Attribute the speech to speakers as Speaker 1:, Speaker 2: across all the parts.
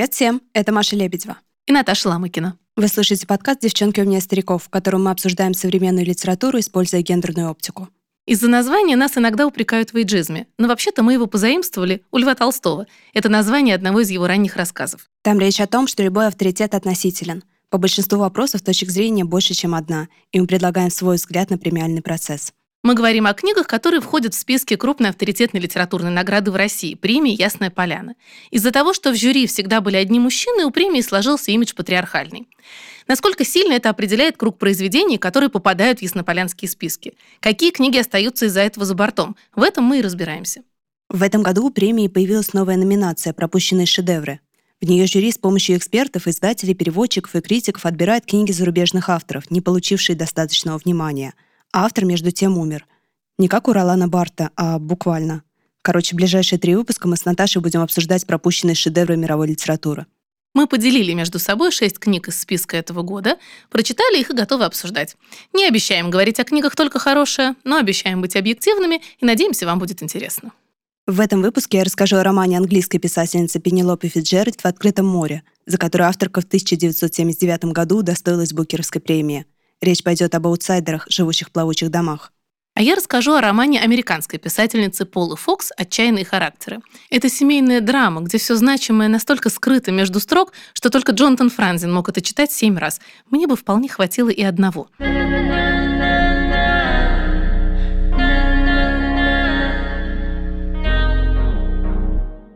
Speaker 1: Привет всем, это Маша Лебедева.
Speaker 2: И Наташа Ламыкина.
Speaker 1: Вы слушаете подкаст «Девчонки у меня стариков», в котором мы обсуждаем современную литературу, используя гендерную оптику.
Speaker 2: Из-за названия нас иногда упрекают в эйджизме, но вообще-то мы его позаимствовали у Льва Толстого. Это название одного из его ранних рассказов.
Speaker 1: Там речь о том, что любой авторитет относителен. По большинству вопросов точек зрения больше, чем одна, и мы предлагаем свой взгляд на премиальный процесс.
Speaker 2: Мы говорим о книгах, которые входят в списки крупной авторитетной литературной награды в России, премии «Ясная поляна». Из-за того, что в жюри всегда были одни мужчины, у премии сложился имидж патриархальный. Насколько сильно это определяет круг произведений, которые попадают в яснополянские списки? Какие книги остаются из-за этого за бортом? В этом мы и разбираемся.
Speaker 1: В этом году у премии появилась новая номинация «Пропущенные шедевры». В нее жюри с помощью экспертов, издателей, переводчиков и критиков отбирает книги зарубежных авторов, не получившие достаточного внимания – автор, между тем, умер. Не как у Ролана Барта, а буквально. Короче, ближайшие три выпуска мы с Наташей будем обсуждать пропущенные шедевры мировой литературы.
Speaker 2: Мы поделили между собой шесть книг из списка этого года, прочитали их и готовы обсуждать. Не обещаем говорить о книгах только хорошее, но обещаем быть объективными и надеемся, вам будет интересно.
Speaker 1: В этом выпуске я расскажу о романе английской писательницы Пенелопы Фитджеральд «В открытом море», за который авторка в 1979 году удостоилась Букеровской премии – Речь пойдет об аутсайдерах, живущих в плавучих домах.
Speaker 2: А я расскажу о романе американской писательницы Полы Фокс «Отчаянные характеры». Это семейная драма, где все значимое настолько скрыто между строк, что только Джонатан Франзин мог это читать семь раз. Мне бы вполне хватило и одного.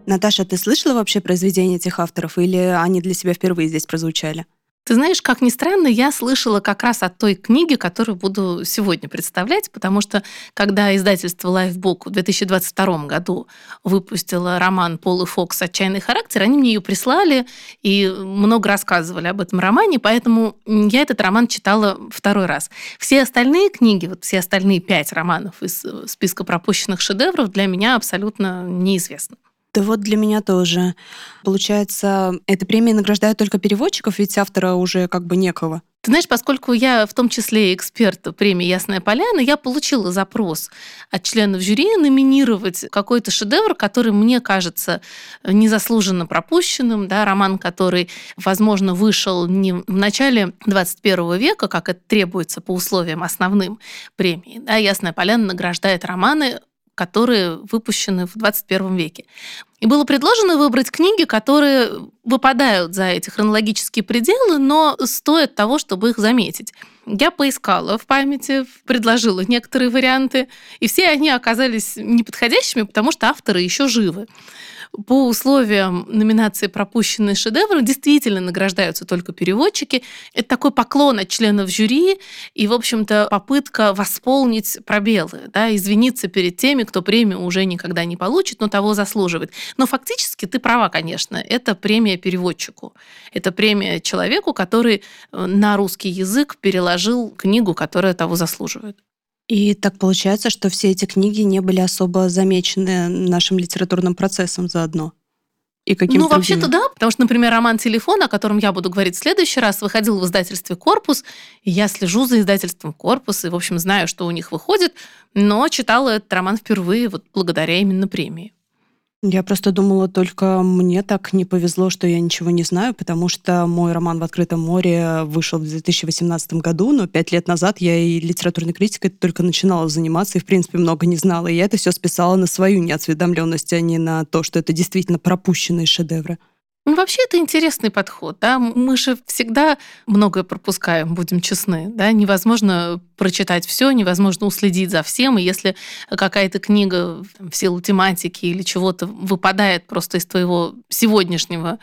Speaker 1: Наташа, ты слышала вообще произведения этих авторов или они для себя впервые здесь прозвучали?
Speaker 2: Ты знаешь, как ни странно, я слышала как раз от той книги, которую буду сегодня представлять, потому что когда издательство Lifebook в 2022 году выпустило роман Пол и Фокс «Отчаянный характер», они мне ее прислали и много рассказывали об этом романе, поэтому я этот роман читала второй раз. Все остальные книги, вот все остальные пять романов из списка пропущенных шедевров для меня абсолютно неизвестны.
Speaker 1: Да вот для меня тоже. Получается, эта премия награждает только переводчиков, ведь автора уже как бы некого.
Speaker 2: Ты знаешь, поскольку я в том числе эксперт премии «Ясная поляна», я получила запрос от членов жюри номинировать какой-то шедевр, который мне кажется незаслуженно пропущенным, да, роман, который, возможно, вышел не в начале 21 века, как это требуется по условиям основным премии. Да, «Ясная поляна» награждает романы которые выпущены в 21 веке. И было предложено выбрать книги, которые выпадают за эти хронологические пределы, но стоят того, чтобы их заметить. Я поискала в памяти, предложила некоторые варианты, и все они оказались неподходящими, потому что авторы еще живы по условиям номинации «Пропущенные шедевры» действительно награждаются только переводчики. Это такой поклон от членов жюри и, в общем-то, попытка восполнить пробелы, да, извиниться перед теми, кто премию уже никогда не получит, но того заслуживает. Но фактически ты права, конечно, это премия переводчику. Это премия человеку, который э, на русский язык переложил книгу, которая того заслуживает.
Speaker 1: И так получается, что все эти книги не были особо замечены нашим литературным процессом заодно.
Speaker 2: И каким ну, вообще-то да, потому что, например, роман «Телефон», о котором я буду говорить в следующий раз, выходил в издательстве «Корпус», и я слежу за издательством «Корпус», и, в общем, знаю, что у них выходит, но читала этот роман впервые вот благодаря именно премии.
Speaker 1: Я просто думала, только мне так не повезло, что я ничего не знаю, потому что мой роман «В открытом море» вышел в 2018 году, но пять лет назад я и литературной критикой только начинала заниматься и, в принципе, много не знала. И я это все списала на свою неосведомленность, а не на то, что это действительно пропущенные шедевры.
Speaker 2: Ну, вообще это интересный подход. Да? Мы же всегда многое пропускаем, будем честны. Да? Невозможно прочитать все, невозможно уследить за всем. И если какая-то книга в силу тематики или чего-то выпадает просто из твоего сегодняшнего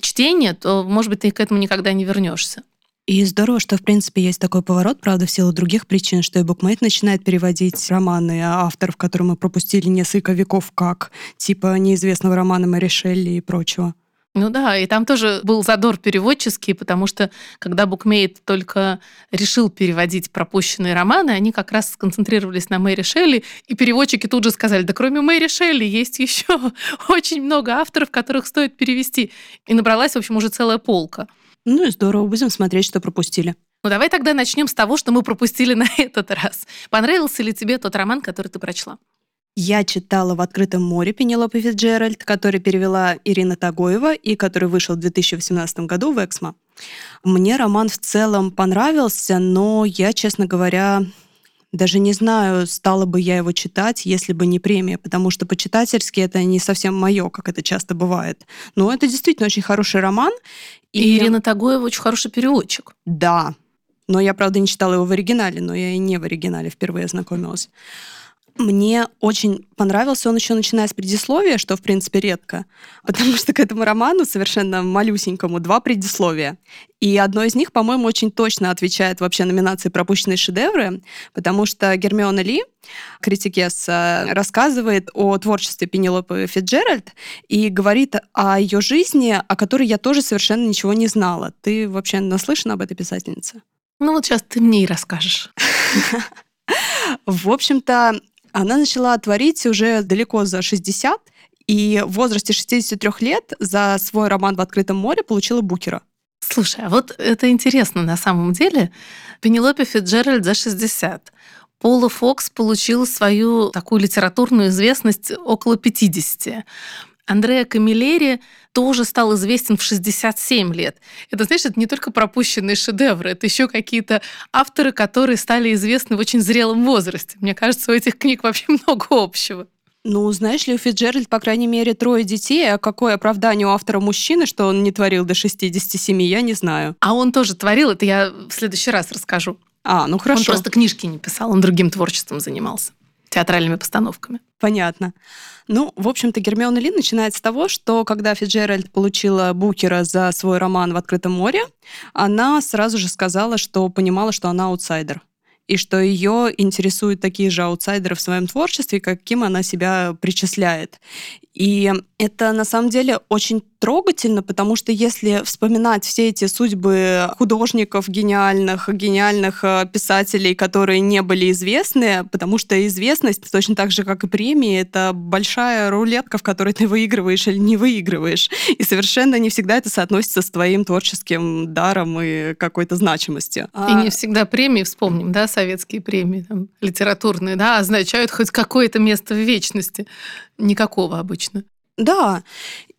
Speaker 2: чтения, то, может быть, ты к этому никогда не вернешься.
Speaker 1: И здорово, что, в принципе, есть такой поворот, правда, в силу других причин, что и букмейт начинает переводить романы авторов, которые мы пропустили несколько веков, как типа неизвестного романа Мэри Шелли и прочего.
Speaker 2: Ну да, и там тоже был задор переводческий, потому что когда Букмейт только решил переводить пропущенные романы, они как раз сконцентрировались на Мэри Шелли, и переводчики тут же сказали, да кроме Мэри Шелли есть еще очень много авторов, которых стоит перевести. И набралась, в общем, уже целая полка.
Speaker 1: Ну и здорово, будем смотреть, что пропустили.
Speaker 2: Ну давай тогда начнем с того, что мы пропустили на этот раз. Понравился ли тебе тот роман, который ты прочла?
Speaker 1: Я читала «В открытом море» Пенелопы Фитджеральд, который перевела Ирина Тагоева и который вышел в 2018 году в «Эксмо». Мне роман в целом понравился, но я, честно говоря, даже не знаю, стала бы я его читать, если бы не премия, потому что по-читательски это не совсем мое, как это часто бывает. Но это действительно очень хороший роман.
Speaker 2: И, и Ирина Тагоева очень хороший переводчик.
Speaker 1: Да. Но я, правда, не читала его в оригинале, но я и не в оригинале впервые ознакомилась. Мне очень понравился он еще начиная с предисловия, что, в принципе, редко, потому что к этому роману совершенно малюсенькому два предисловия. И одно из них, по-моему, очень точно отвечает вообще номинации «Пропущенные шедевры», потому что Гермиона Ли, критикес, рассказывает о творчестве Пенелопы Фитджеральд и говорит о ее жизни, о которой я тоже совершенно ничего не знала. Ты вообще наслышана об этой писательнице?
Speaker 2: Ну вот сейчас ты мне и расскажешь.
Speaker 1: В общем-то, она начала творить уже далеко за 60, и в возрасте 63 лет за свой роман «В открытом море» получила Букера.
Speaker 2: Слушай, а вот это интересно на самом деле. Пенелопе Фитджеральд за 60. Пола Фокс получила свою такую литературную известность около 50. Андреа Камилери тоже стал известен в 67 лет. Это, знаешь, это не только пропущенные шедевры, это еще какие-то авторы, которые стали известны в очень зрелом возрасте. Мне кажется, у этих книг вообще много общего.
Speaker 1: Ну, знаешь ли, у Фитджеральд, по крайней мере, трое детей, а какое оправдание у автора мужчины, что он не творил до 67, я не знаю.
Speaker 2: А он тоже творил, это я в следующий раз расскажу.
Speaker 1: А, ну хорошо.
Speaker 2: Он просто книжки не писал, он другим творчеством занимался театральными постановками.
Speaker 1: Понятно. Ну, в общем-то, Гермиона Ли начинает с того, что когда Фиджеральд получила Букера за свой роман «В открытом море», она сразу же сказала, что понимала, что она аутсайдер и что ее интересуют такие же аутсайдеры в своем творчестве, каким она себя причисляет. И это на самом деле очень трогательно, потому что если вспоминать все эти судьбы художников гениальных, гениальных э, писателей, которые не были известны, потому что известность, точно так же, как и премии, это большая рулетка, в которой ты выигрываешь или не выигрываешь. И совершенно не всегда это соотносится с твоим творческим даром и какой-то значимостью.
Speaker 2: И не всегда премии, вспомним, да, советские премии, там, литературные, да, означают хоть какое-то место в вечности. Никакого обычно.
Speaker 1: Да,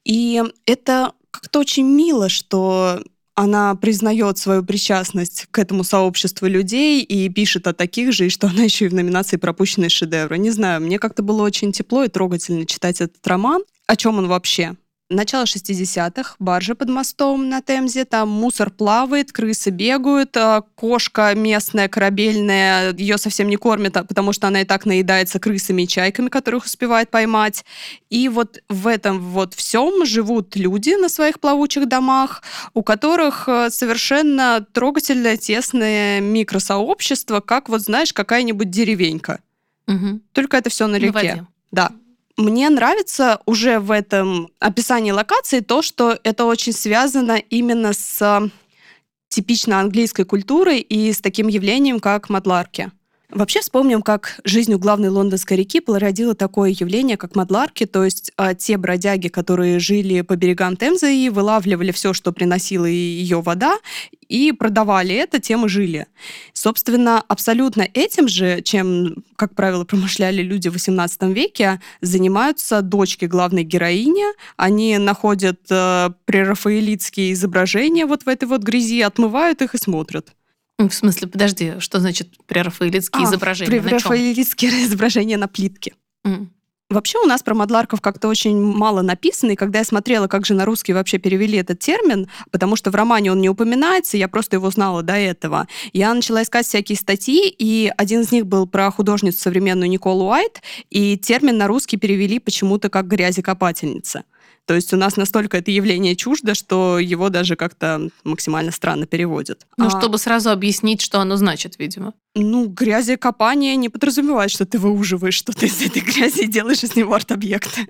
Speaker 1: и это как-то очень мило, что она признает свою причастность к этому сообществу людей и пишет о таких же, и что она еще и в номинации «Пропущенные шедевры». Не знаю, мне как-то было очень тепло и трогательно читать этот роман. О чем он вообще? Начало 60-х, баржа под мостом на Темзе, там мусор плавает, крысы бегают, а кошка местная, корабельная, ее совсем не кормят, а потому что она и так наедается крысами и чайками, которых успевает поймать. И вот в этом вот всем живут люди на своих плавучих домах, у которых э, совершенно трогательное, тесное микросообщество, как вот, знаешь, какая-нибудь деревенька. Угу. Только это все на реке. На да. Мне нравится уже в этом описании локации то, что это очень связано именно с типично английской культурой и с таким явлением, как мадларки. Вообще вспомним, как жизнь у главной лондонской реки породила такое явление, как мадларки, то есть а, те бродяги, которые жили по берегам Темзы и вылавливали все, что приносила ее вода, и продавали это, тем и жили. Собственно, абсолютно этим же, чем, как правило, промышляли люди в XVIII веке, занимаются дочки главной героини. Они находят э, прерафаэлитские изображения вот в этой вот грязи, отмывают их и смотрят.
Speaker 2: В смысле, подожди, что значит прерафаэлитские а, изображения?
Speaker 1: Прерафаэлитские изображения на плитке. Mm. Вообще у нас про мадларков как-то очень мало написано, и когда я смотрела, как же на русский вообще перевели этот термин, потому что в романе он не упоминается, я просто его знала до этого, я начала искать всякие статьи, и один из них был про художницу современную Николу Уайт, и термин на русский перевели почему-то как «грязекопательница». То есть у нас настолько это явление чуждо, что его даже как-то максимально странно переводят.
Speaker 2: Ну, а... чтобы сразу объяснить, что оно значит, видимо.
Speaker 1: Ну, грязекопание не подразумевает, что ты выуживаешь что-то из этой грязи и делаешь из него арт-объекты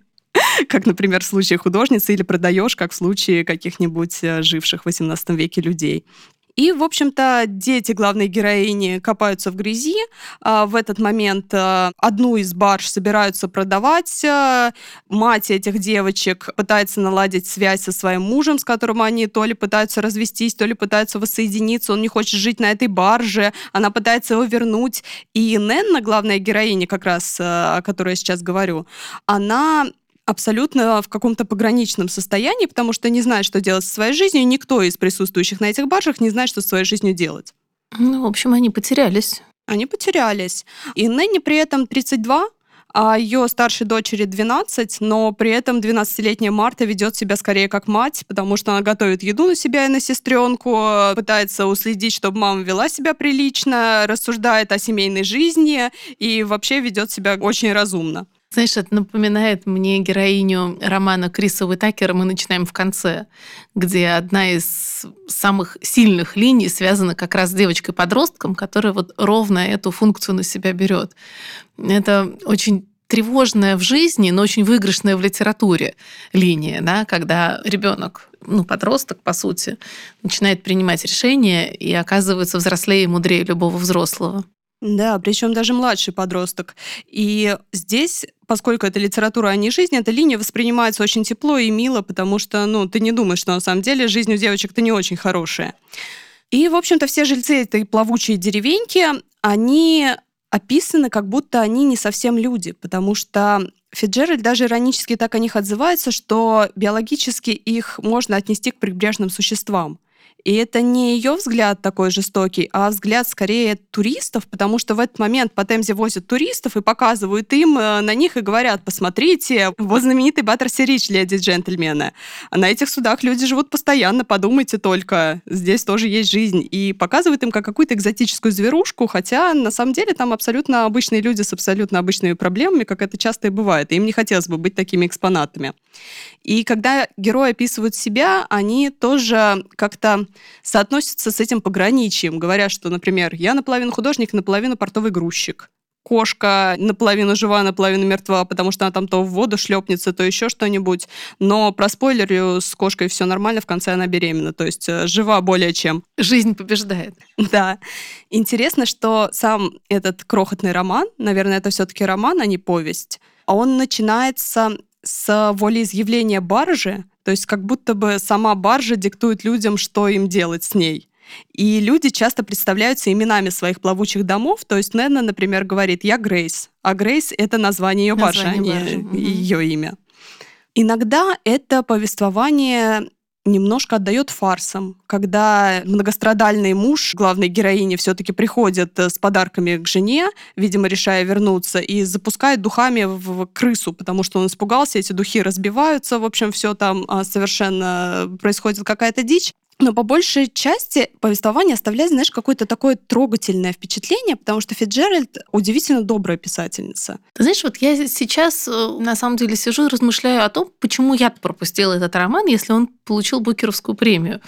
Speaker 1: как, например, в случае художницы, или продаешь, как в случае каких-нибудь э, живших в XVIII веке людей. И, в общем-то, дети главной героини копаются в грязи. А, в этот момент а, одну из барж собираются продавать. А, мать этих девочек пытается наладить связь со своим мужем, с которым они то ли пытаются развестись, то ли пытаются воссоединиться. Он не хочет жить на этой барже. Она пытается его вернуть. И Ненна, главная героиня, как раз, о которой я сейчас говорю, она абсолютно в каком-то пограничном состоянии, потому что не знает, что делать со своей жизнью, и никто из присутствующих на этих баржах не знает, что со своей жизнью делать.
Speaker 2: Ну, в общем, они потерялись.
Speaker 1: Они потерялись. И Нэнни при этом 32, а ее старшей дочери 12, но при этом 12-летняя Марта ведет себя скорее как мать, потому что она готовит еду на себя и на сестренку, пытается уследить, чтобы мама вела себя прилично, рассуждает о семейной жизни и вообще ведет себя очень разумно.
Speaker 2: Знаешь, это напоминает мне героиню романа Криса Уитакера «Мы начинаем в конце», где одна из самых сильных линий связана как раз с девочкой-подростком, которая вот ровно эту функцию на себя берет. Это очень тревожная в жизни, но очень выигрышная в литературе линия, да, когда ребенок, ну, подросток, по сути, начинает принимать решения и оказывается взрослее и мудрее любого взрослого.
Speaker 1: Да, причем даже младший подросток. И здесь, поскольку это литература, а не жизнь, эта линия воспринимается очень тепло и мило, потому что, ну, ты не думаешь, что на самом деле жизнь у девочек-то не очень хорошая. И, в общем-то, все жильцы этой плавучей деревеньки, они описаны, как будто они не совсем люди, потому что Фиджеральд даже иронически так о них отзывается, что биологически их можно отнести к прибрежным существам. И это не ее взгляд такой жестокий, а взгляд скорее туристов, потому что в этот момент по Темзе возят туристов и показывают им э, на них и говорят, посмотрите, вот знаменитый Баттерси-Рич, леди джентльмены. А на этих судах люди живут постоянно, подумайте только, здесь тоже есть жизнь. И показывают им как какую-то экзотическую зверушку, хотя на самом деле там абсолютно обычные люди с абсолютно обычными проблемами, как это часто и бывает. И им не хотелось бы быть такими экспонатами. И когда герои описывают себя, они тоже как-то соотносятся с этим пограничием, говоря, что, например, я наполовину художник, наполовину портовый грузчик. Кошка наполовину жива, наполовину мертва, потому что она там то в воду шлепнется, то еще что-нибудь. Но про спойлерю с кошкой все нормально, в конце она беременна, то есть э, жива более чем.
Speaker 2: Жизнь побеждает.
Speaker 1: Да. Интересно, что сам этот крохотный роман, наверное, это все-таки роман, а не повесть, он начинается с волеизъявления баржи, то есть как будто бы сама баржа диктует людям, что им делать с ней. И люди часто представляются именами своих плавучих домов. То есть Нэнна, например, говорит «я Грейс», а Грейс — это название ее баржи, а не ее имя. Иногда это повествование немножко отдает фарсом, когда многострадальный муж главной героини все-таки приходит э, с подарками к жене, видимо, решая вернуться, и запускает духами в крысу, потому что он испугался, эти духи разбиваются, в общем, все там а, совершенно происходит какая-то дичь. Но по большей части повествование оставляет, знаешь, какое-то такое трогательное впечатление, потому что Фиджеральд удивительно добрая писательница.
Speaker 2: Ты знаешь, вот я сейчас э, на самом деле сижу и размышляю о том, почему я пропустила этот роман, если он получил Букеровскую премию.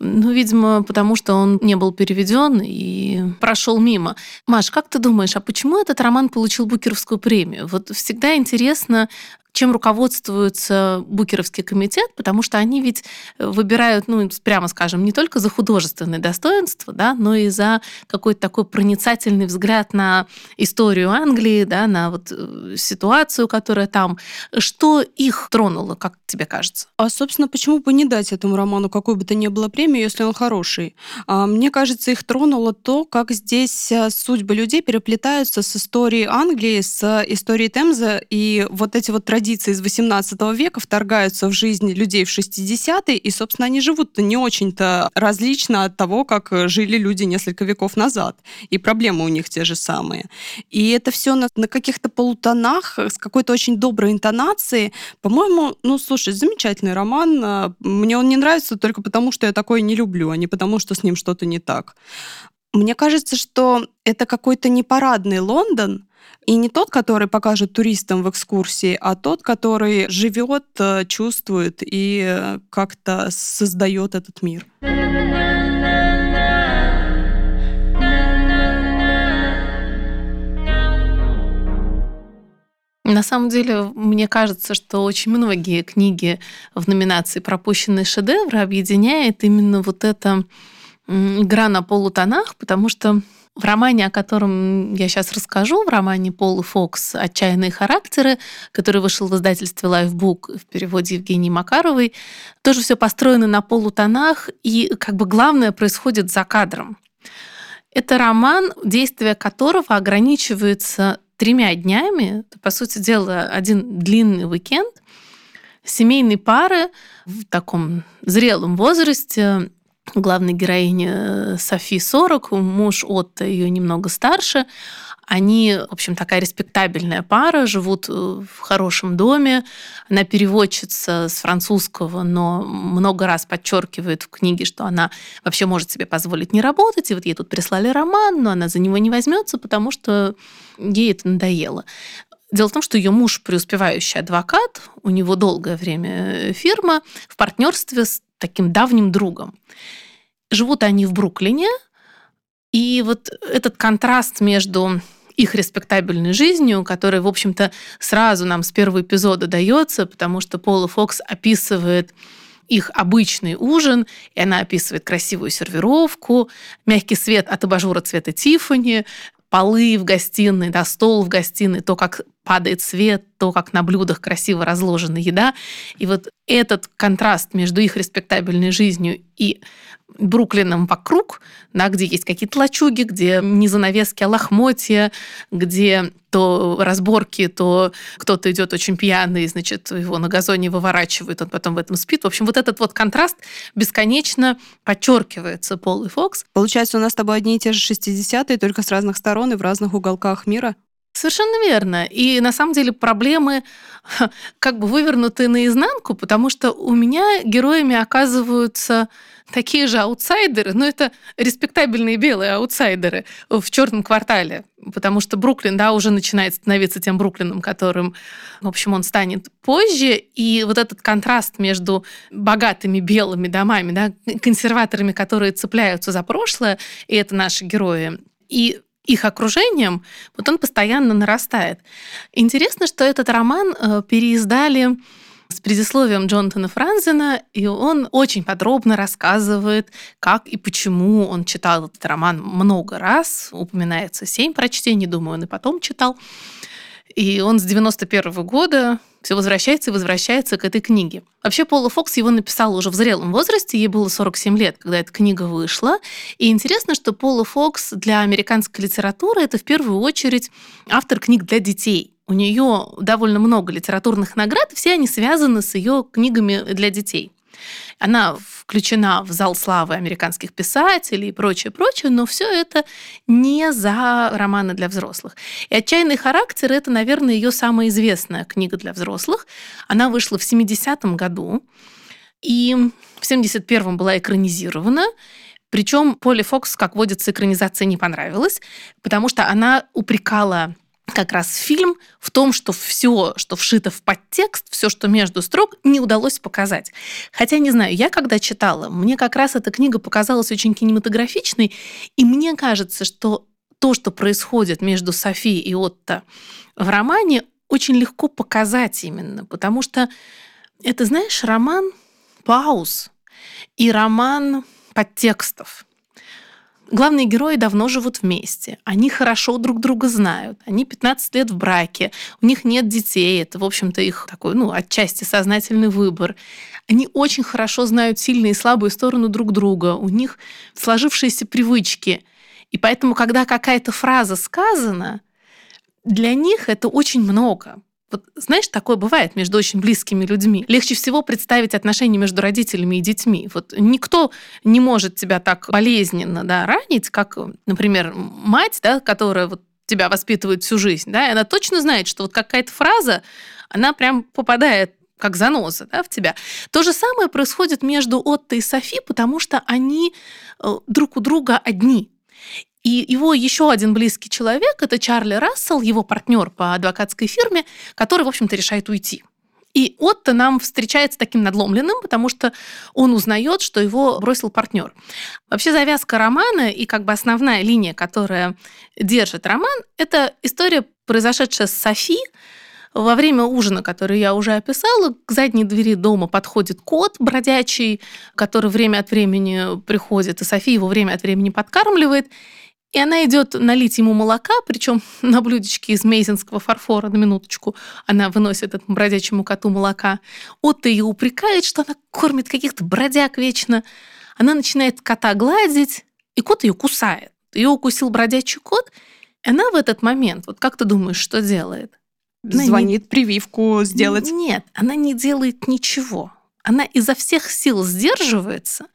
Speaker 2: Ну, видимо, потому что он не был переведен и прошел мимо. Маш, как ты думаешь, а почему этот роман получил Букеровскую премию? Вот всегда интересно, чем руководствуется Букеровский комитет, потому что они ведь э, выбирают, ну, прямо скажем, не только за художественное достоинство, да, но и за какой-то такой проницательный взгляд на историю Англии, да, на вот э, ситуацию, которая там. Что их тронуло, как тебе кажется?
Speaker 1: А, собственно, почему бы не дать этому роману какой бы то ни было премию, если он хороший? А, мне кажется, их тронуло то, как здесь э, судьбы людей переплетаются с историей Англии, с историей Темза, и вот эти вот традиции традиции из 18 века вторгаются в жизнь людей в 60-е, и, собственно, они живут не очень-то различно от того, как жили люди несколько веков назад. И проблемы у них те же самые. И это все на, на каких-то полутонах, с какой-то очень доброй интонацией. По-моему, ну, слушай, замечательный роман. Мне он не нравится только потому, что я такое не люблю, а не потому, что с ним что-то не так. Мне кажется, что это какой-то непарадный Лондон, и не тот, который покажет туристам в экскурсии, а тот, который живет, э, чувствует и э, как-то создает этот мир.
Speaker 2: На самом деле, мне кажется, что очень многие книги в номинации «Пропущенные шедевры» объединяет именно вот это игра на полутонах, потому что в романе, о котором я сейчас расскажу, в романе Полы Фокс «Отчаянные характеры», который вышел в издательстве Lifebook в переводе Евгении Макаровой, тоже все построено на полутонах, и как бы главное происходит за кадром. Это роман, действие которого ограничивается тремя днями. Это, по сути дела, один длинный уикенд. Семейной пары в таком зрелом возрасте главной героини э, Софи 40, муж Отто ее немного старше. Они, в общем, такая респектабельная пара, живут э, в хорошем доме. Она переводчица с французского, но много раз подчеркивает в книге, что она вообще может себе позволить не работать. И вот ей тут прислали роман, но она за него не возьмется, потому что ей это надоело. Дело в том, что ее муж преуспевающий адвокат, у него долгое время фирма в партнерстве с таким давним другом. Живут они в Бруклине, и вот этот контраст между их респектабельной жизнью, которая, в общем-то, сразу нам с первого эпизода дается, потому что Пола Фокс описывает их обычный ужин, и она описывает красивую сервировку, мягкий свет от абажура цвета Тиффани, полы в гостиной, да, стол в гостиной, то, как падает свет, то, как на блюдах красиво разложена еда. И вот этот контраст между их респектабельной жизнью и Бруклином вокруг, да, где есть какие-то лачуги, где не занавески, а лохмотья, где то разборки, то кто-то идет очень пьяный, значит, его на газоне выворачивают, он потом в этом спит. В общем, вот этот вот контраст бесконечно подчеркивается Пол и Фокс.
Speaker 1: Получается, у нас с тобой одни и те же 60-е, только с разных сторон и в разных уголках мира?
Speaker 2: Совершенно верно. И на самом деле проблемы как бы вывернуты наизнанку, потому что у меня героями оказываются такие же аутсайдеры, но это респектабельные белые аутсайдеры в черном квартале, потому что Бруклин, да, уже начинает становиться тем Бруклином, которым, в общем, он станет позже, и вот этот контраст между богатыми белыми домами, да, консерваторами, которые цепляются за прошлое, и это наши герои, и их окружением, вот он постоянно нарастает. Интересно, что этот роман э, переиздали с предисловием Джонатана Франзена, и он очень подробно рассказывает, как и почему он читал этот роман много раз. Упоминается семь прочтений, думаю, он и потом читал. И он с 91 -го года все возвращается и возвращается к этой книге. Вообще Пола Фокс его написала уже в зрелом возрасте, ей было 47 лет, когда эта книга вышла. И интересно, что Пола Фокс для американской литературы это в первую очередь автор книг для детей. У нее довольно много литературных наград, все они связаны с ее книгами для детей. Она включена в зал славы американских писателей и прочее, прочее, но все это не за романы для взрослых. И «Отчаянный характер» — это, наверное, ее самая известная книга для взрослых. Она вышла в 70-м году, и в 71-м была экранизирована. Причем Поле Фокс, как водится, экранизация не понравилась, потому что она упрекала как раз фильм в том, что все, что вшито в подтекст, все, что между строк, не удалось показать. Хотя, не знаю, я когда читала, мне как раз эта книга показалась очень кинематографичной, и мне кажется, что то, что происходит между Софией и Отто в романе, очень легко показать именно, потому что это, знаешь, роман пауз и роман подтекстов. Главные герои давно живут вместе, они хорошо друг друга знают, они 15 лет в браке, у них нет детей, это, в общем-то, их такой, ну, отчасти сознательный выбор. Они очень хорошо знают сильные и слабые стороны друг друга, у них сложившиеся привычки. И поэтому, когда какая-то фраза сказана, для них это очень много. Вот знаешь, такое бывает между очень близкими людьми. Легче всего представить отношения между родителями и детьми. Вот никто не может тебя так болезненно да, ранить, как, например, мать, да, которая вот тебя воспитывает всю жизнь, да, и она точно знает, что вот какая-то фраза, она прям попадает как заноза да, в тебя. То же самое происходит между Отто и Софи, потому что они э, друг у друга одни. И его еще один близкий человек, это Чарли Рассел, его партнер по адвокатской фирме, который, в общем-то, решает уйти. И Отто нам встречается таким надломленным, потому что он узнает, что его бросил партнер. Вообще завязка романа и как бы основная линия, которая держит роман, это история, произошедшая с Софи Во время ужина, который я уже описала, к задней двери дома подходит кот бродячий, который время от времени приходит, и София его время от времени подкармливает. И она идет налить ему молока, причем на блюдечке из мейзинского фарфора, на минуточку, она выносит этому бродячему коту молока. Отто ее упрекает, что она кормит каких-то бродяг вечно. Она начинает кота гладить, и кот ее кусает. Ее укусил бродячий кот, и она в этот момент, вот как ты думаешь, что делает?
Speaker 1: Она Звонит не... прививку сделать.
Speaker 2: Нет, она не делает ничего. Она изо всех сил сдерживается,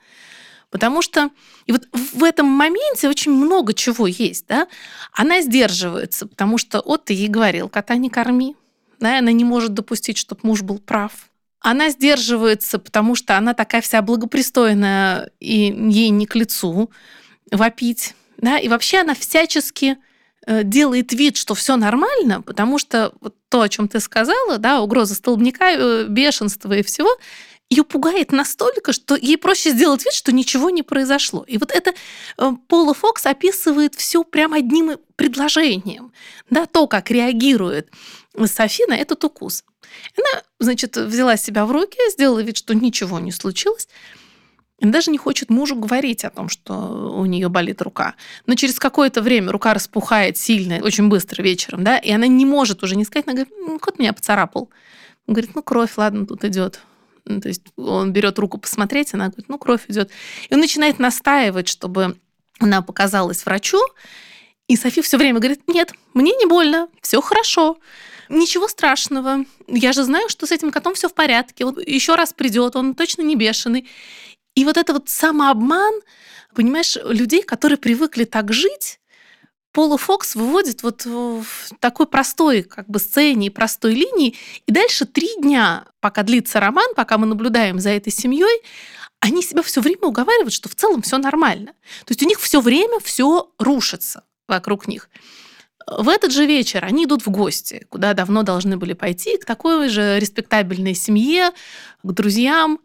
Speaker 2: Потому что и вот в этом моменте очень много чего есть. Да? Она сдерживается, потому что вот ты ей говорил, кота не корми. Да? Она не может допустить, чтобы муж был прав. Она сдерживается, потому что она такая вся благопристойная, и ей не к лицу вопить. Да? И вообще она всячески э, делает вид, что все нормально, потому что то, о чем ты сказала, да, угроза столбняка, э, бешенства и всего, ее пугает настолько, что ей проще сделать вид, что ничего не произошло. И вот это э, Пола Фокс описывает все прямо одним предложением. Да, то, как реагирует Софи на этот укус. Она, значит, взяла себя в руки, сделала вид, что ничего не случилось. И даже не хочет мужу говорить о том, что у нее болит рука. Но через какое-то время рука распухает сильно, очень быстро вечером, да, и она не может уже не сказать, она говорит, кот меня поцарапал. Он говорит, ну, кровь, ладно, тут идет. Ну, то есть он берет руку посмотреть, она говорит, ну, кровь идет. И он начинает настаивать, чтобы она показалась врачу. И Софи все время говорит, нет, мне не больно, все хорошо. Ничего страшного. Я же знаю, что с этим котом все в порядке. Он еще раз придет, он точно не бешеный. И вот это вот самообман, понимаешь, людей, которые привыкли так жить, Пола Фокс выводит вот в такой простой как бы сцене и простой линии. И дальше три дня, пока длится роман, пока мы наблюдаем за этой семьей, они себя все время уговаривают, что в целом все нормально. То есть у них все время все рушится вокруг них. В этот же вечер они идут в гости, куда давно должны были пойти, к такой же респектабельной семье, к друзьям.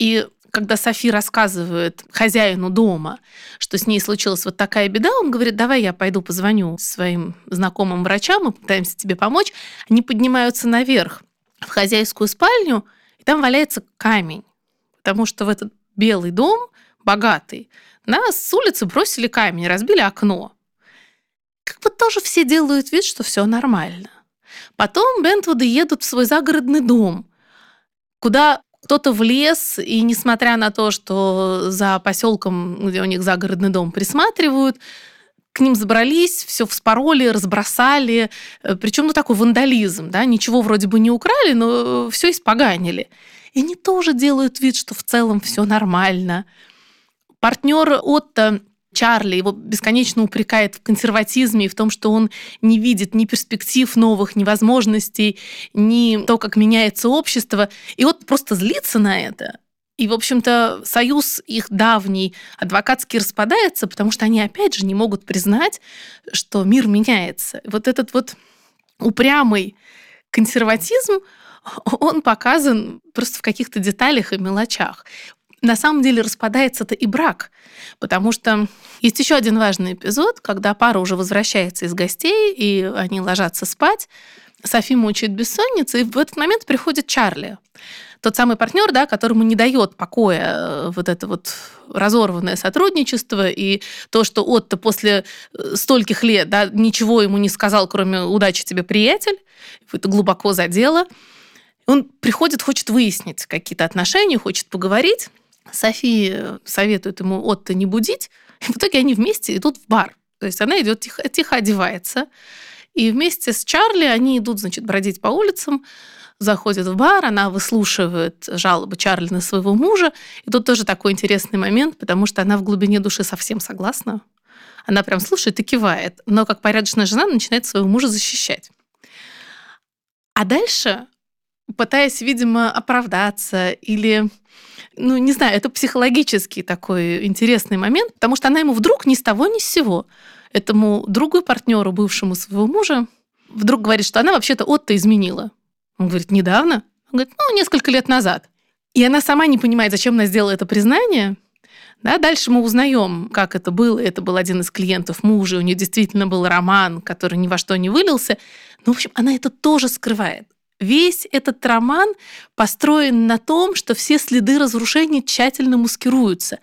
Speaker 2: И когда Софи рассказывает хозяину дома, что с ней случилась вот такая беда, он говорит, давай я пойду позвоню своим знакомым врачам, мы пытаемся тебе помочь. Они поднимаются наверх в хозяйскую спальню, и там валяется камень, потому что в этот белый дом, богатый, нас с улицы бросили камень, разбили окно. Как бы тоже все делают вид, что все нормально. Потом Бентвуды едут в свой загородный дом, куда кто-то влез, и несмотря на то, что за поселком, где у них загородный дом, присматривают, к ним забрались, все вспороли, разбросали. Э, Причем ну такой вандализм, да, ничего вроде бы не украли, но все испоганили. И они тоже делают вид, что в целом все нормально. Партнер Отто Чарли его бесконечно упрекает в консерватизме и в том, что он не видит ни перспектив новых, ни возможностей, ни то, как меняется общество. И вот просто злится на это. И, в общем-то, союз их давний адвокатский распадается, потому что они, опять же, не могут признать, что мир меняется. Вот этот вот упрямый консерватизм, он показан просто в каких-то деталях и мелочах на самом деле распадается-то и брак, потому что есть еще один важный эпизод, когда пара уже возвращается из гостей, и они ложатся спать, Софи мучает бессонница, и в этот момент приходит Чарли, тот самый партнер, да, которому не дает покоя э, вот это вот разорванное сотрудничество и то, что Отто после э, стольких лет да, ничего ему не сказал, кроме «удачи тебе, приятель», это глубоко задело. Он приходит, хочет выяснить какие-то отношения, хочет поговорить, София э, советует ему Отто не будить, и в итоге они вместе идут в бар. То есть она идет тихо, тихо одевается, и вместе с Чарли они идут, значит, бродить по улицам, заходят в бар, она выслушивает жалобы Чарли на своего мужа. И тут тоже такой интересный момент, потому что она в глубине души совсем согласна. Она прям слушает и кивает, но как порядочная жена начинает своего мужа защищать. А дальше, пытаясь, видимо, оправдаться или ну, не знаю, это психологический такой интересный момент, потому что она ему вдруг ни с того ни с сего, этому другу партнеру, бывшему своего мужа, вдруг говорит, что она вообще-то Отто изменила. Он говорит, недавно? Он говорит, ну, несколько лет назад. И она сама не понимает, зачем она сделала это признание, Да, дальше мы узнаем, как это было. Это был один из клиентов мужа, у нее действительно был роман, который ни во что не вылился. Но, в общем, она это тоже скрывает. Весь этот роман построен на том, что все следы разрушений тщательно маскируются.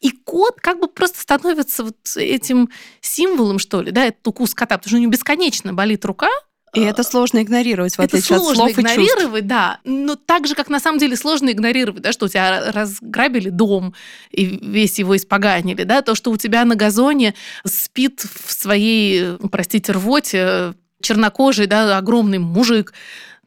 Speaker 2: И кот как бы просто становится вот этим символом, что ли, да, этот укус кота, потому что у него бесконечно болит рука,
Speaker 1: и это сложно игнорировать, в отличие
Speaker 2: это сложно
Speaker 1: от слов
Speaker 2: игнорировать,
Speaker 1: и чувств.
Speaker 2: да. Но так же, как на самом деле сложно игнорировать, да, что у тебя разграбили дом и весь его испоганили, да, то, что у тебя на газоне спит в своей, простите, рвоте чернокожий, да, огромный мужик, а,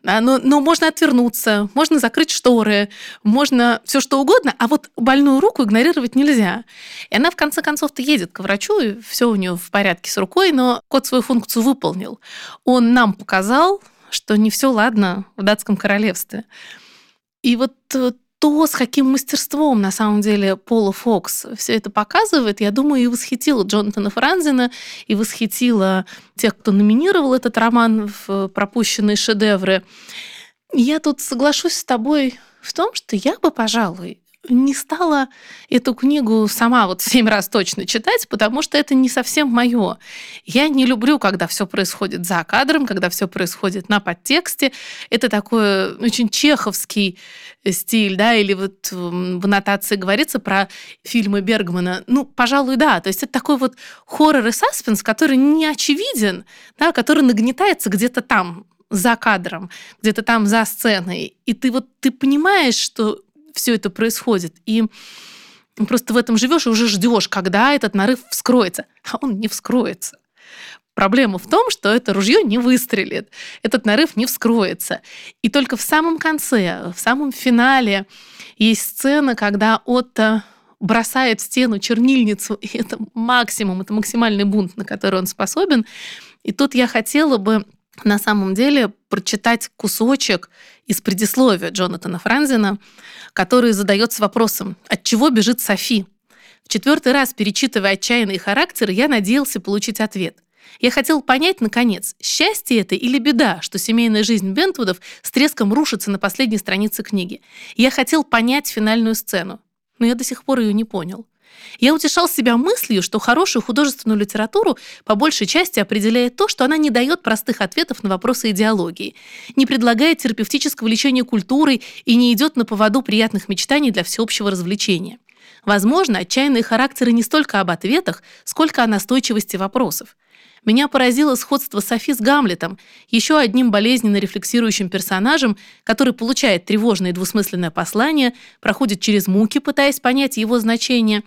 Speaker 2: но, но можно отвернуться, можно закрыть шторы, можно все что угодно, а вот больную руку игнорировать нельзя. И она в конце концов-то едет к врачу, и все у нее в порядке с рукой, но кот свою функцию выполнил. Он нам показал, что не все ладно в датском королевстве. И вот э, то, с каким мастерством на самом деле Пола Фокс все это показывает, я думаю, и восхитила Джонатана Франзина, и восхитила тех, кто номинировал этот роман в пропущенные шедевры. Я тут соглашусь с тобой в том, что я бы, пожалуй, не стала эту книгу сама вот семь раз точно читать, потому что это не совсем мое. Я не люблю, когда все происходит за кадром, когда все происходит на подтексте. Это такой очень чеховский стиль, да, или вот в аннотации говорится про фильмы Бергмана. Ну, пожалуй, да. То есть это такой вот хоррор и саспенс, который не очевиден, да, который нагнетается где-то там, за кадром, где-то там за сценой. И ты вот ты понимаешь, что все это происходит. И просто в этом живешь и уже ждешь, когда этот нарыв вскроется. А он не вскроется. Проблема в том, что это ружье не выстрелит, этот нарыв не вскроется. И только в самом конце, в самом финале есть сцена, когда Отто бросает в стену чернильницу, и это максимум, это максимальный бунт, на который он способен. И тут я хотела бы на самом деле прочитать кусочек из предисловия Джонатана Франзина, который задается вопросом, от чего бежит Софи? В четвертый раз, перечитывая отчаянные характеры, я надеялся получить ответ. Я хотел понять, наконец, счастье это или беда, что семейная жизнь Бентвудов с треском рушится на последней странице книги. Я хотел понять финальную сцену, но я до сих пор ее не понял. Я утешал себя мыслью, что хорошую художественную литературу по большей части определяет то, что она не дает простых ответов на вопросы идеологии, не предлагает терапевтического лечения культурой и не идет на поводу приятных мечтаний для всеобщего развлечения. Возможно, отчаянные характеры не столько об ответах, сколько о настойчивости вопросов. Меня поразило сходство Софи с Гамлетом, еще одним болезненно рефлексирующим персонажем, который получает тревожное и двусмысленное послание, проходит через муки, пытаясь понять его значение,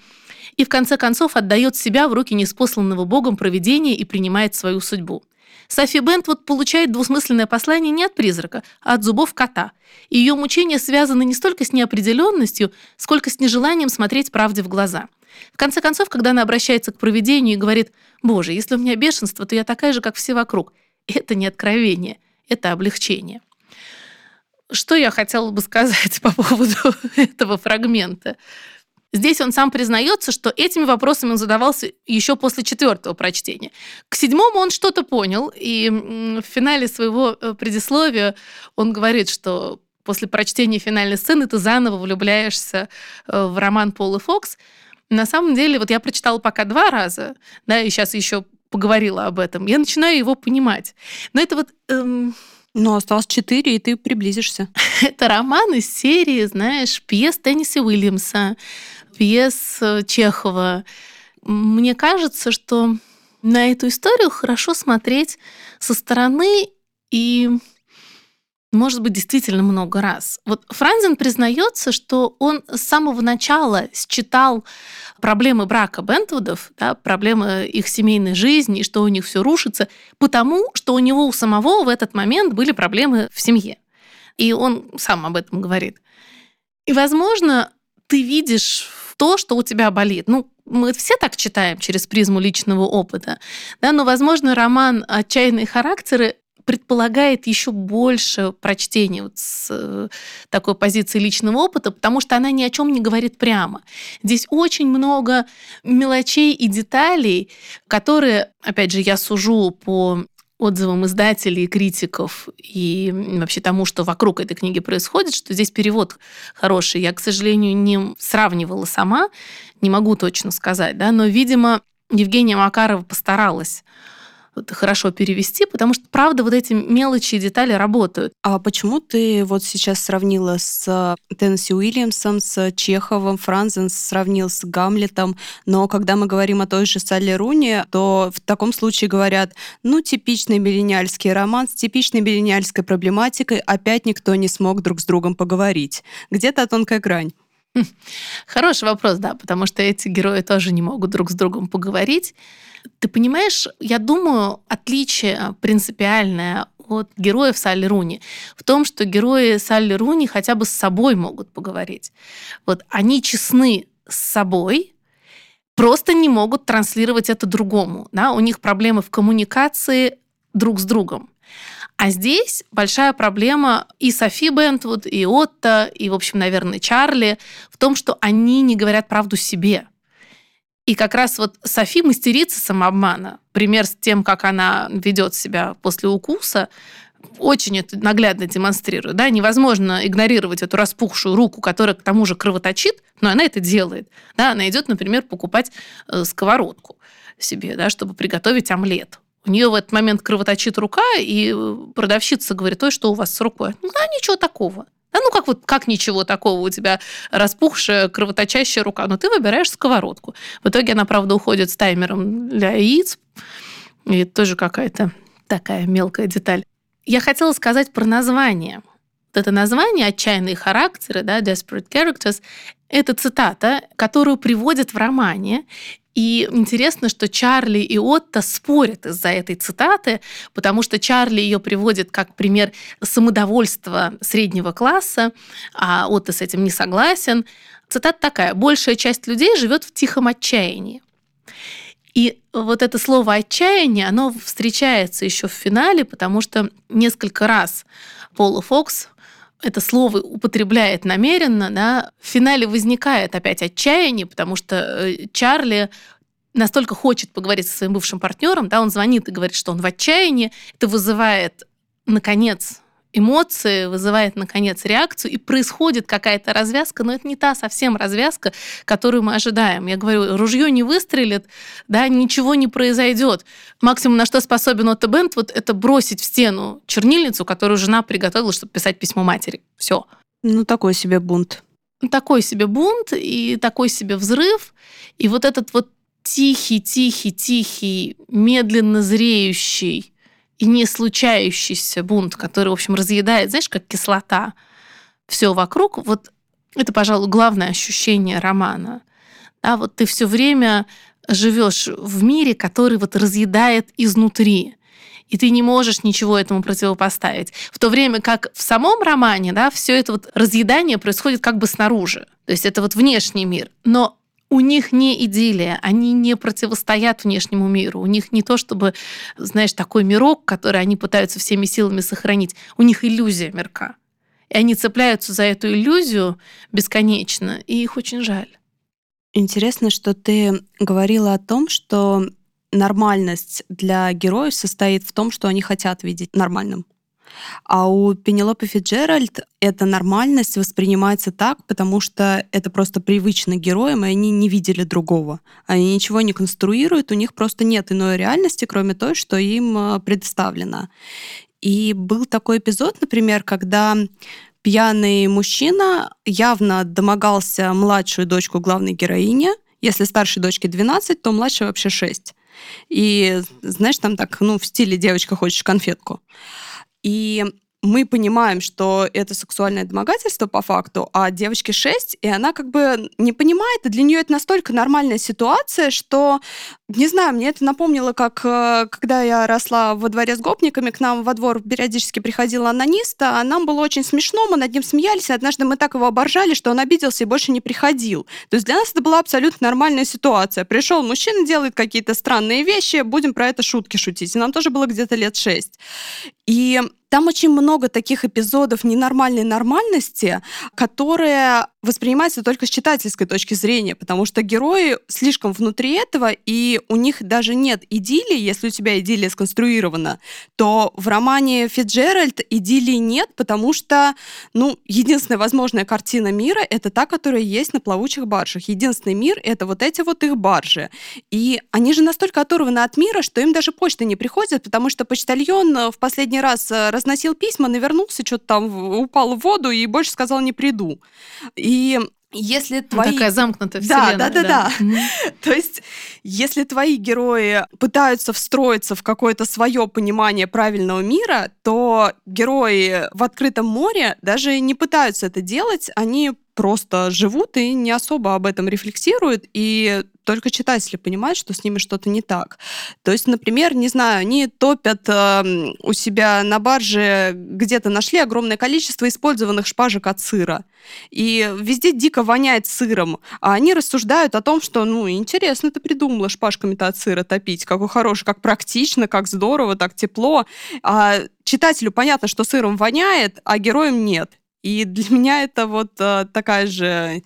Speaker 2: и в конце концов отдает себя в руки неспосланного Богом провидения и принимает свою судьбу. Софи Бентвуд получает двусмысленное послание не от призрака, а от зубов кота. Ее мучения связаны не столько с неопределенностью, сколько с нежеланием смотреть правде в глаза. В конце концов, когда она обращается к провидению и говорит «Боже, если у меня бешенство, то я такая же, как все вокруг», это не откровение, это облегчение. Что я хотела бы сказать по поводу этого фрагмента? Здесь он сам признается, что этими вопросами он задавался еще после четвертого прочтения. К седьмому он что-то понял, и в финале своего э, предисловия он говорит, что после прочтения финальной сцены ты заново влюбляешься э, в роман Пола Фокс. На самом деле, вот я прочитала пока два раза, да, и сейчас еще поговорила об этом, я начинаю его понимать. Но это вот... Эм...
Speaker 1: Ну, осталось четыре, и ты приблизишься.
Speaker 2: это роман из серии, знаешь, пьес Тенниса Уильямса, пьес э, Чехова. Мне кажется, что на эту историю хорошо смотреть со стороны и может быть, действительно много раз. Вот Франзен признается, что он с самого начала считал проблемы брака Бентвудов, да, проблемы их семейной жизни, и что у них все рушится, потому что у него у самого в этот момент были проблемы в семье. И он сам об этом говорит. И, возможно, ты видишь то, что у тебя болит. Ну, мы все так читаем через призму личного опыта, да, но, возможно, роман «Отчаянные характеры» предполагает еще больше прочтения вот с э, такой позиции личного опыта, потому что она ни о чем не говорит прямо. Здесь очень много мелочей и деталей, которые, опять же, я сужу по отзывам издателей критиков и вообще тому, что вокруг этой книги происходит, что здесь перевод хороший. Я, к сожалению, не сравнивала сама, не могу точно сказать, да, но, видимо, Евгения Макарова постаралась хорошо перевести, потому что, правда, вот эти мелочи и детали работают.
Speaker 1: А почему ты вот сейчас сравнила с Теннесси Уильямсом, с Чеховым, Франзен сравнил с Гамлетом, но когда мы говорим о той же Салли Руни, то в таком случае говорят, ну, типичный миллениальский роман с типичной миллениальской проблематикой, опять никто не смог друг с другом поговорить. Где-то тонкая грань.
Speaker 2: Хороший вопрос, да, потому что эти герои тоже не могут друг с другом поговорить. Ты понимаешь, я думаю, отличие принципиальное от героев Салли Руни в том, что герои Салли Руни хотя бы с собой могут поговорить. Вот они честны с собой, просто не могут транслировать это другому. Да? У них проблемы в коммуникации друг с другом. А здесь большая проблема и Софи Бентвуд, и Отто, и, в общем, наверное, Чарли в том, что они не говорят правду себе. И как раз вот Софи мастерица самообмана. Пример с тем, как она ведет себя после укуса, очень это наглядно демонстрирует. Да? Невозможно игнорировать эту распухшую руку, которая к тому же кровоточит, но она это делает. Да? Она идет, например, покупать э, сковородку себе, да, чтобы приготовить омлет. У нее в этот момент кровоточит рука, и продавщица говорит, ой, что у вас с рукой? Ну, а ничего такого. Да ну как вот как ничего такого, у тебя распухшая, кровоточащая рука, но ты выбираешь сковородку. В итоге она, правда, уходит с таймером для яиц, и тоже какая-то такая мелкая деталь. Я хотела сказать про название. Вот это название «Отчаянные характеры», да, «Desperate Characters», это цитата, которую приводят в романе, и интересно, что Чарли и Отто спорят из-за этой цитаты, потому что Чарли ее приводит как пример самодовольства среднего класса, а Отто с этим не согласен. Цитата такая. «Большая часть людей живет в тихом отчаянии». И вот это слово «отчаяние», оно встречается еще в финале, потому что несколько раз Пола Фокс это слово употребляет намеренно, да, в финале возникает опять отчаяние, потому что э, Чарли настолько хочет поговорить со своим бывшим партнером, да, он звонит и говорит, что он в отчаянии, это вызывает, наконец, эмоции, вызывает, наконец, реакцию, и происходит какая-то развязка, но это не та совсем развязка, которую мы ожидаем. Я говорю, ружье не выстрелит, да, ничего не произойдет. Максимум, на что способен Отто Бент, вот это бросить в стену чернильницу, которую жена приготовила, чтобы писать письмо матери. Все.
Speaker 1: Ну, такой себе бунт.
Speaker 2: Такой себе бунт и такой себе взрыв. И вот этот вот тихий, тихий, тихий, медленно зреющий и не случающийся бунт, который, в общем, разъедает, знаешь, как кислота, все вокруг, вот это, пожалуй, главное ощущение романа. Да, вот ты все время живешь в мире, который вот разъедает изнутри и ты не можешь ничего этому противопоставить. В то время как в самом романе, да, все это вот разъедание происходит как бы снаружи. То есть это вот внешний мир. Но у них не идиллия, они не противостоят внешнему миру. У них не то, чтобы, знаешь, такой мирок, который они пытаются всеми силами сохранить. У них иллюзия мирка. И они цепляются за эту иллюзию бесконечно, и их очень жаль.
Speaker 1: Интересно, что ты говорила о том, что нормальность для героев состоит в том, что они хотят видеть нормальным. А у Пенелопы Фиджеральд эта нормальность воспринимается так, потому что это просто привычно героям, и они не видели другого. Они ничего не конструируют, у них просто нет иной реальности, кроме той, что им э, предоставлено. И был такой эпизод, например, когда пьяный мужчина явно домогался младшую дочку главной героини. Если старшей дочке 12, то младшей вообще 6. И, знаешь, там так, ну, в стиле «девочка, хочешь конфетку». И мы понимаем, что это сексуальное домогательство по факту, а девочке 6, и она как бы не понимает, и для нее это настолько нормальная ситуация, что, не знаю, мне это напомнило, как э, когда я росла во дворе с гопниками, к нам во двор периодически приходила анониста, а нам было очень смешно, мы над ним смеялись, и однажды мы так его оборжали, что он обиделся и больше не приходил. То есть для нас это была абсолютно нормальная ситуация. Пришел мужчина, делает какие-то странные вещи, будем про это шутки шутить. И нам тоже было где-то лет 6. И там очень много таких эпизодов ненормальной нормальности, которые воспринимаются только с читательской точки зрения, потому что герои слишком внутри этого, и у них даже нет идиллии, если у тебя идиллия сконструирована, то в романе Фиджеральд идиллии нет, потому что, ну, единственная возможная картина мира — это та, которая есть на плавучих баржах. Единственный мир — это вот эти вот их баржи. И они же настолько оторваны от мира, что им даже почта не приходит, потому что почтальон в последний раз разносил письма, навернулся, что-то там упал в воду и больше сказал «не приду». И если
Speaker 2: Ну,
Speaker 1: твои...
Speaker 2: Такая замкнутая
Speaker 1: Да,
Speaker 2: вселенная.
Speaker 1: да, да, да.
Speaker 2: Мгм.
Speaker 1: То есть, если твои герои пытаются встроиться в какое-то свое понимание правильного мира, то герои в открытом море даже не пытаются это делать, они просто живут и не особо об этом рефлексируют, и только читатели понимают, что с ними что-то не так. То есть, например, не знаю, они топят э, у себя на барже, где-то нашли огромное количество использованных шпажек от сыра. И везде дико воняет сыром. А они рассуждают о том, что, ну, интересно ты придумала шпажками-то от сыра топить. Какой хороший, как практично, как здорово, так тепло. А читателю понятно, что сыром воняет, а героям нет. И для меня это вот э, такая же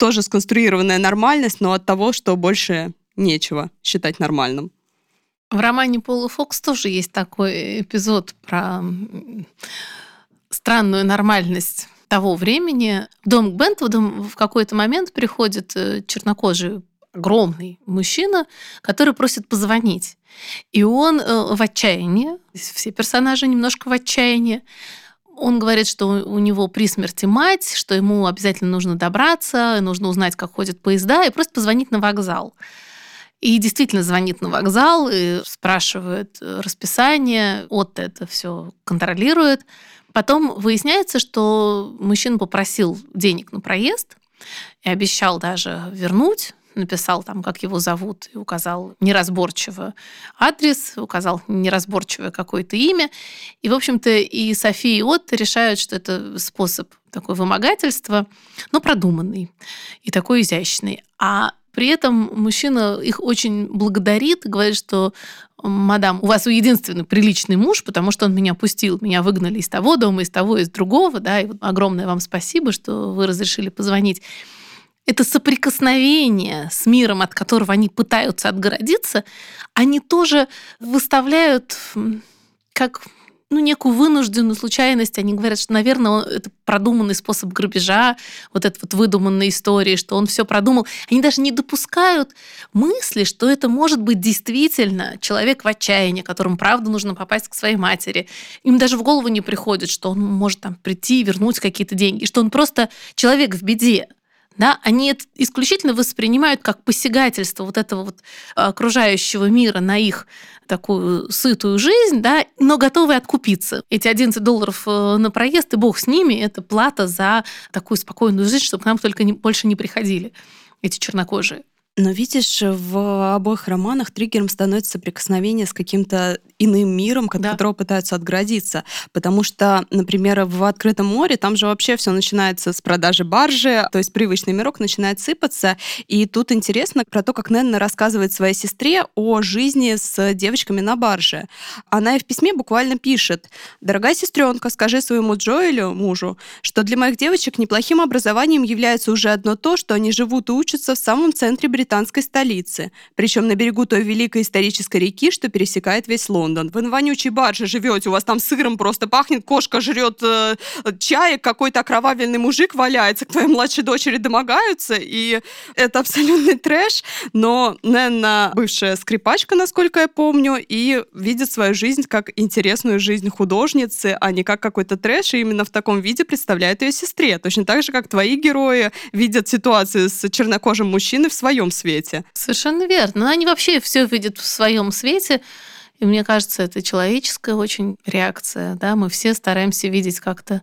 Speaker 1: тоже сконструированная нормальность, но от того, что больше нечего считать нормальным.
Speaker 2: В романе Пола Фокс тоже есть такой эпизод про странную нормальность того времени. В дом к в какой-то момент приходит э, чернокожий огромный мужчина, который просит позвонить. И он э, в отчаянии, все персонажи немножко в отчаянии, он говорит, что у него при смерти мать, что ему обязательно нужно добраться, нужно узнать, как ходят поезда, и просто позвонить на вокзал. И действительно звонит на вокзал и спрашивает э, расписание, Отто это все контролирует. Потом выясняется, что мужчина попросил денег на проезд и обещал даже вернуть, написал там, как его зовут, и указал неразборчиво адрес, указал неразборчивое какое-то имя. И, в общем-то, и София, и Отто решают, что это способ такой вымогательства, но продуманный и такой изящный. А при этом мужчина их очень благодарит, говорит, что мадам, у вас единственный приличный муж, потому что он меня пустил, меня выгнали из того дома, из того, из другого, да, и вот огромное вам спасибо, что вы разрешили позвонить. Это соприкосновение с миром, от которого они пытаются отгородиться, они тоже выставляют как ну, некую вынужденную случайность. Они говорят, что, наверное, это продуманный способ грабежа, вот эта вот выдуманная история, что он все продумал. Они даже не допускают мысли, что это может быть действительно человек в отчаянии, которому, правда, нужно попасть к своей матери. Им даже в голову не приходит, что он может там прийти и вернуть какие-то деньги, что он просто человек в беде. Да, они это исключительно воспринимают как посягательство вот этого вот окружающего мира на их такую сытую жизнь, да, но готовы откупиться. Эти 11 долларов на проезд, и бог с ними, это плата за такую спокойную жизнь, чтобы к нам только не, больше не приходили эти чернокожие.
Speaker 1: Но видишь, в обоих романах триггером становится соприкосновение с каким-то иным миром, от
Speaker 2: Да.
Speaker 1: которого пытаются отгородиться. Потому что, например, в открытом море там же вообще все начинается с продажи баржи, то есть привычный мирок начинает сыпаться. И тут интересно про то, как Ненна рассказывает своей сестре о жизни с девочками на барже. Она и в письме буквально пишет: "Дорогая сестренка, скажи своему Джоэлю, мужу, что для моих девочек неплохим образованием является уже одно то, что они живут и учатся в самом центре британской столицы, причем на берегу той великой исторической реки, что пересекает весь Лондон. Вы на вонючей барже живете, у вас там сыром просто пахнет, кошка жрет э, чаек, какой-то окровавленный мужик валяется, к твоей младшей дочери домогаются, и это абсолютный трэш, но Нэнна бывшая скрипачка, насколько я помню, и видит свою жизнь как интересную жизнь художницы, а не как какой-то трэш, и именно в таком виде представляет ее сестре. Точно так же, как твои герои видят ситуацию с чернокожим мужчиной в своем свете.
Speaker 2: Совершенно верно. Но они вообще все видят в своем свете. И мне кажется, это человеческая очень реакция. Да? Мы все стараемся видеть как-то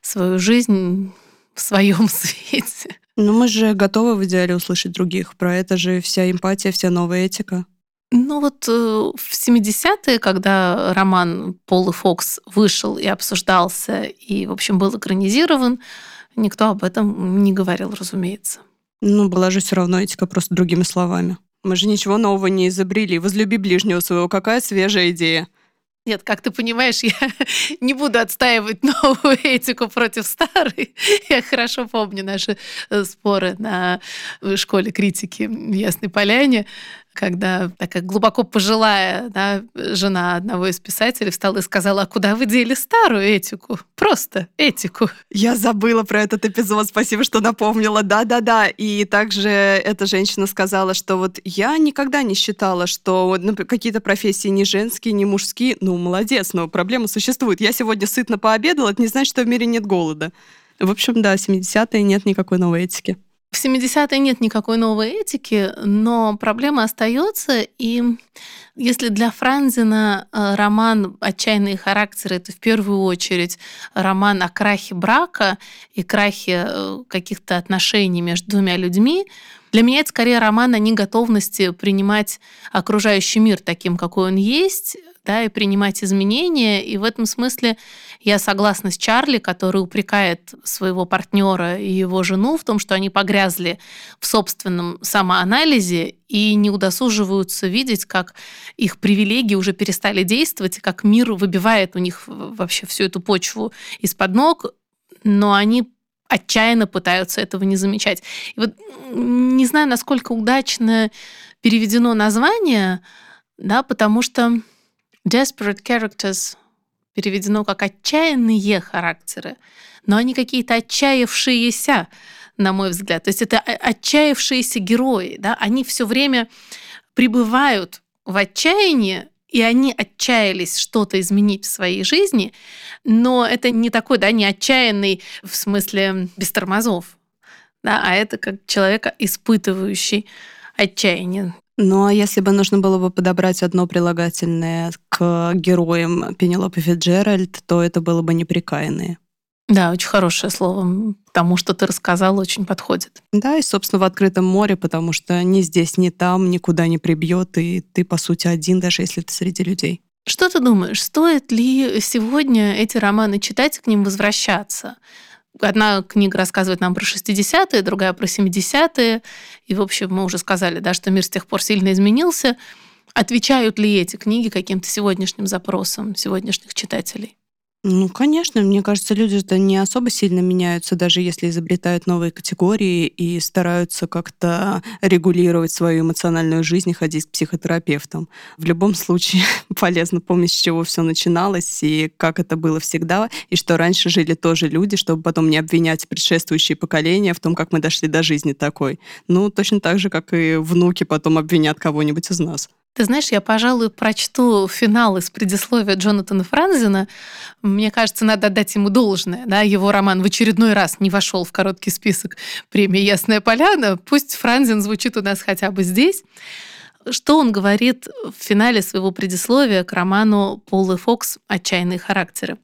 Speaker 2: свою жизнь в своем свете.
Speaker 1: Но мы же готовы в идеале услышать других. Про это же вся эмпатия, вся новая этика.
Speaker 2: Ну вот э, в 70-е, когда роман Пола Фокс вышел и обсуждался, и, в общем, был экранизирован, никто об этом не говорил, разумеется.
Speaker 1: Ну, была же все равно этика просто другими словами. Мы же ничего нового не изобрели. Возлюби ближнего своего. Какая свежая идея.
Speaker 2: Нет, как ты понимаешь, я не буду отстаивать новую этику против старой. Я хорошо помню наши э, споры на школе критики в Ясной Поляне, когда такая глубоко пожилая да, жена одного из писателей встала и сказала, а куда вы дели старую этику? Просто этику.
Speaker 1: Я забыла про этот эпизод, спасибо, что напомнила. Да-да-да. И также эта женщина сказала, что вот я никогда не считала, что ну, какие-то профессии не женские, не мужские. Ну, молодец, но проблема существует. Я сегодня сытно пообедала, это не значит, что в мире нет голода. В общем, да, 70-е нет никакой новой этики.
Speaker 2: В 70-е нет никакой новой этики, но проблема остается. И если для Франзина э, роман «Отчаянные характеры» — это в первую очередь роман о крахе брака и крахе э, каких-то отношений между двумя людьми, для меня это скорее роман о неготовности принимать окружающий мир таким, какой он есть, да, и принимать изменения. И в этом смысле я согласна с Чарли, который упрекает своего партнера и его жену в том, что они погрязли в собственном самоанализе и не удосуживаются видеть, как их привилегии уже перестали действовать, и как мир выбивает у них вообще всю эту почву из-под ног, но они отчаянно пытаются этого не замечать. И вот не знаю, насколько удачно переведено название, да, потому что Desperate characters переведено как отчаянные характеры, но они какие-то отчаявшиеся, на мой взгляд. То есть это отчаявшиеся герои, да, они все время пребывают в отчаянии, и они отчаялись что-то изменить в своей жизни, но это не такой, да, не отчаянный в смысле без тормозов, да, а это как человека, испытывающий отчаяние.
Speaker 1: Ну а если бы нужно было бы подобрать одно прилагательное к героям Пенелопы Фиджеральд, то это было бы неприкаянные.
Speaker 2: Да, очень хорошее слово. Тому, что ты рассказал, очень подходит.
Speaker 1: Да, и, собственно, в открытом море, потому что ни здесь, ни там никуда не прибьет, и ты, по сути, один, даже если ты среди людей.
Speaker 2: Что ты думаешь, стоит ли сегодня эти романы читать и к ним возвращаться? Одна книга рассказывает нам про 60-е, другая про 70-е. И, в общем, мы уже сказали, да, что мир с тех пор сильно изменился. Отвечают ли эти книги каким-то сегодняшним запросам сегодняшних читателей?
Speaker 1: Ну, конечно, мне кажется, люди-то не особо сильно меняются, даже если изобретают новые категории и стараются как-то регулировать свою эмоциональную жизнь и ходить к психотерапевтам. В любом случае полезно помнить, с чего все начиналось и как это было всегда, и что раньше жили тоже люди, чтобы потом не обвинять предшествующие поколения в том, как мы дошли до жизни такой. Ну, точно так же, как и внуки потом обвинят кого-нибудь из нас.
Speaker 2: Ты знаешь, я, пожалуй, прочту финал из предисловия Джонатана Франзена. Мне кажется, надо отдать ему должное. Да? Его роман в очередной раз не вошел в короткий список премии «Ясная поляна». Пусть Франзен звучит у нас хотя бы здесь. Что он говорит в финале своего предисловия к роману Полы Фокс «Отчаянные характеры»?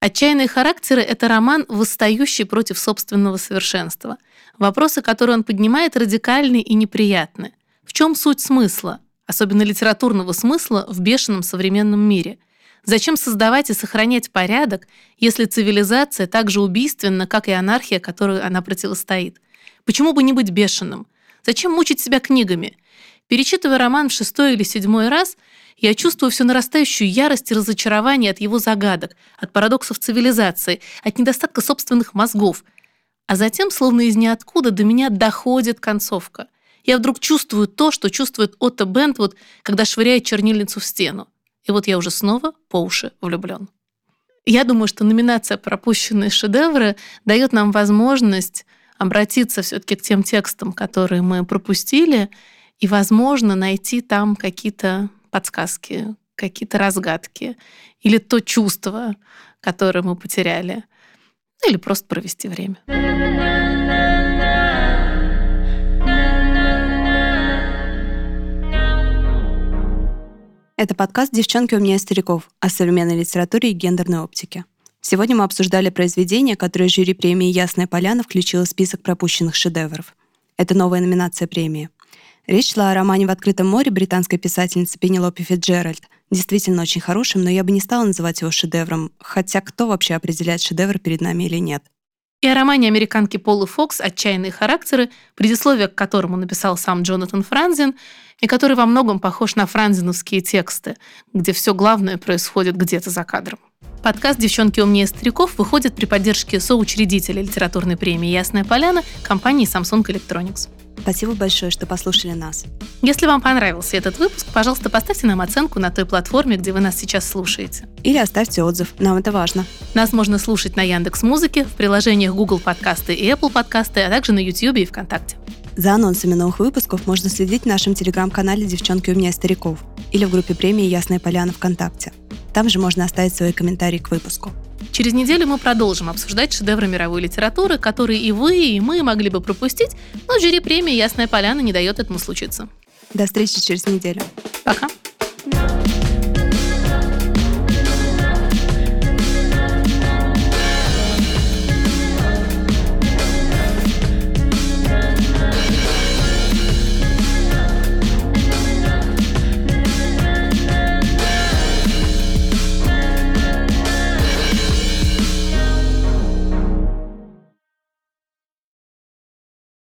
Speaker 2: «Отчаянные характеры» — это роман, восстающий против собственного совершенства. Вопросы, которые он поднимает, радикальны и неприятны. В чем суть смысла? Особенно литературного смысла, в бешеном современном мире. Зачем создавать и сохранять порядок, если цивилизация так же убийственна, как и анархия, которой она противостоит? Почему бы не быть бешеным? Зачем мучить себя книгами? Перечитывая роман в шестой или седьмой раз, я чувствую всю нарастающую ярость и разочарование от его загадок, от парадоксов цивилизации, от недостатка собственных мозгов. А затем, словно из ниоткуда, до меня доходит концовка я вдруг чувствую то, что чувствует Отто Бентвуд, когда швыряет чернильницу в стену. И вот я уже снова по уши влюблен. Я думаю, что номинация «Пропущенные шедевры» дает нам возможность обратиться все-таки к тем текстам, которые мы пропустили, и, возможно, найти там какие-то подсказки, какие-то разгадки или то чувство, которое мы потеряли, или просто провести время.
Speaker 1: Это подкаст «Девчонки умнее стариков» о современной литературе и гендерной оптике. Сегодня мы обсуждали произведение, которое жюри премии «Ясная поляна» включило в список пропущенных шедевров. Это новая номинация премии. Речь шла о романе «В открытом море» британской писательницы Пенелопи Фитджеральд. Действительно очень хорошим, но я бы не стала называть его шедевром, хотя кто вообще определяет шедевр перед нами или нет.
Speaker 2: И о романе американки Полы Фокс «Отчаянные характеры», предисловие к которому написал сам Джонатан Франзин, и который во многом похож на франзиновские тексты, где все главное происходит где-то за кадром. Подкаст «Девчонки умнее стариков» выходит при поддержке соучредителя литературной премии «Ясная поляна» компании Samsung Electronics.
Speaker 1: Спасибо большое, что послушали нас.
Speaker 2: Если вам понравился этот выпуск, пожалуйста, поставьте нам оценку на той платформе, где вы нас сейчас слушаете.
Speaker 1: Или оставьте отзыв, нам это важно.
Speaker 2: Нас можно слушать на Яндекс Музыке, в приложениях Google Подкасты и Apple Подкасты, а также на YouTube и ВКонтакте.
Speaker 1: За анонсами новых выпусков можно следить в нашем телеграм-канале «Девчонки у меня стариков» или в группе премии «Ясная поляна» ВКонтакте. Там же можно оставить свои комментарии к выпуску.
Speaker 2: Через неделю мы продолжим обсуждать шедевры мировой литературы, которые и вы, и мы могли бы пропустить, но жюри премии «Ясная поляна» не дает этому случиться.
Speaker 1: До встречи через неделю.
Speaker 2: Пока.